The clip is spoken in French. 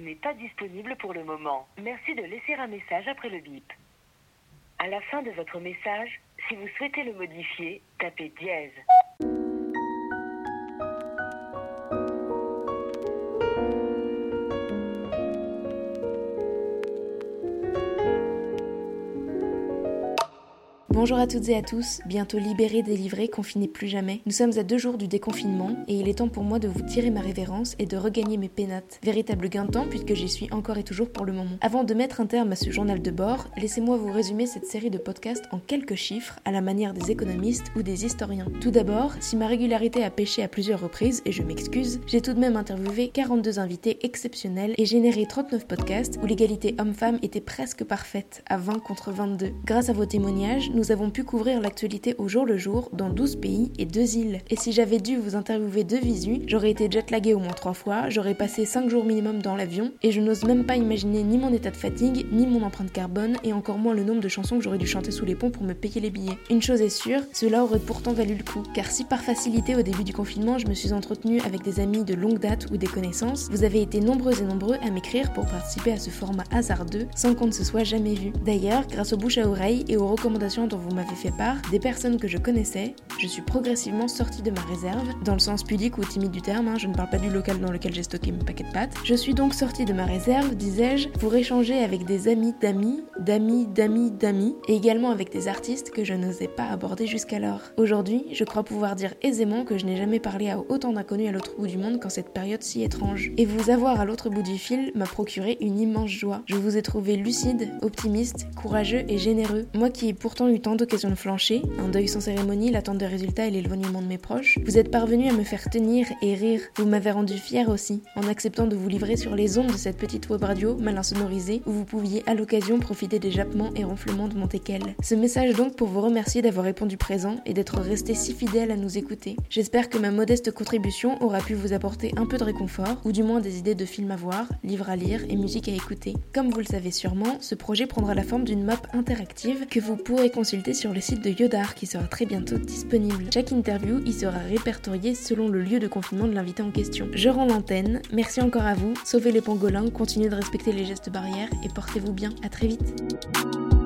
n'est pas disponible pour le moment. Merci de laisser un message après le bip. À la fin de votre message, si vous souhaitez le modifier, tapez dièse. Bonjour à toutes et à tous, bientôt libérés, délivrés, confinés plus jamais. Nous sommes à deux jours du déconfinement et il est temps pour moi de vous tirer ma révérence et de regagner mes pénates. Véritable gain de temps puisque j'y suis encore et toujours pour le moment. Avant de mettre un terme à ce journal de bord, laissez-moi vous résumer cette série de podcasts en quelques chiffres à la manière des économistes ou des historiens. Tout d'abord, si ma régularité a pêché à plusieurs reprises, et je m'excuse, j'ai tout de même interviewé 42 invités exceptionnels et généré 39 podcasts où l'égalité homme-femme était presque parfaite, à 20 contre 22. Grâce à vos témoignages, nous avons pu couvrir l'actualité au jour le jour dans 12 pays et 2 îles. Et si j'avais dû vous interviewer de visu, j'aurais été jetlagué au moins 3 fois, j'aurais passé 5 jours minimum dans l'avion, et je n'ose même pas imaginer ni mon état de fatigue, ni mon empreinte carbone, et encore moins le nombre de chansons que j'aurais dû chanter sous les ponts pour me payer les billets. Une chose est sûre, cela aurait pourtant valu le coup, car si par facilité au début du confinement je me suis entretenue avec des amis de longue date ou des connaissances, vous avez été nombreux et nombreux à m'écrire pour participer à ce format hasardeux sans qu'on ne se soit jamais vu. D'ailleurs, grâce aux bouches à oreille et aux recommandations dont vous m'avez fait part, des personnes que je connaissais, je suis progressivement sortie de ma réserve, dans le sens pudique ou timide du terme, hein, je ne parle pas du local dans lequel j'ai stocké mes paquets de pâtes. Je suis donc sortie de ma réserve, disais-je, pour échanger avec des amis d'amis, d'amis, d'amis, d'amis, et également avec des artistes que je n'osais pas aborder jusqu'alors. Aujourd'hui, je crois pouvoir dire aisément que je n'ai jamais parlé à autant d'inconnus à l'autre bout du monde qu'en cette période si étrange. Et vous avoir à l'autre bout du fil m'a procuré une immense joie. Je vous ai trouvé lucide, optimiste, courageux et généreux. Moi qui ai pourtant eu tant d'occasions de flancher, un deuil sans cérémonie, l'attente de résultats et l'éloignement de mes proches, vous êtes parvenu à me faire tenir et rire. Vous m'avez rendu fier aussi, en acceptant de vous livrer sur les ondes de cette petite web radio mal insonorisée où vous pouviez à l'occasion profiter des jappements et ronflements de mon teckel. Ce message donc pour vous remercier d'avoir répondu présent et d'être resté si fidèle à nous écouter. J'espère que ma modeste contribution aura pu vous apporter un peu de réconfort, ou du moins des idées de films à voir, livres à lire et musique à écouter. Comme vous le savez sûrement, ce projet prendra la forme d'une map interactive que vous pourrez sur le site de Yodar qui sera très bientôt disponible. Chaque interview y sera répertoriée selon le lieu de confinement de l'invité en question. Je rends l'antenne, merci encore à vous, sauvez les pangolins, continuez de respecter les gestes barrières et portez-vous bien, à très vite.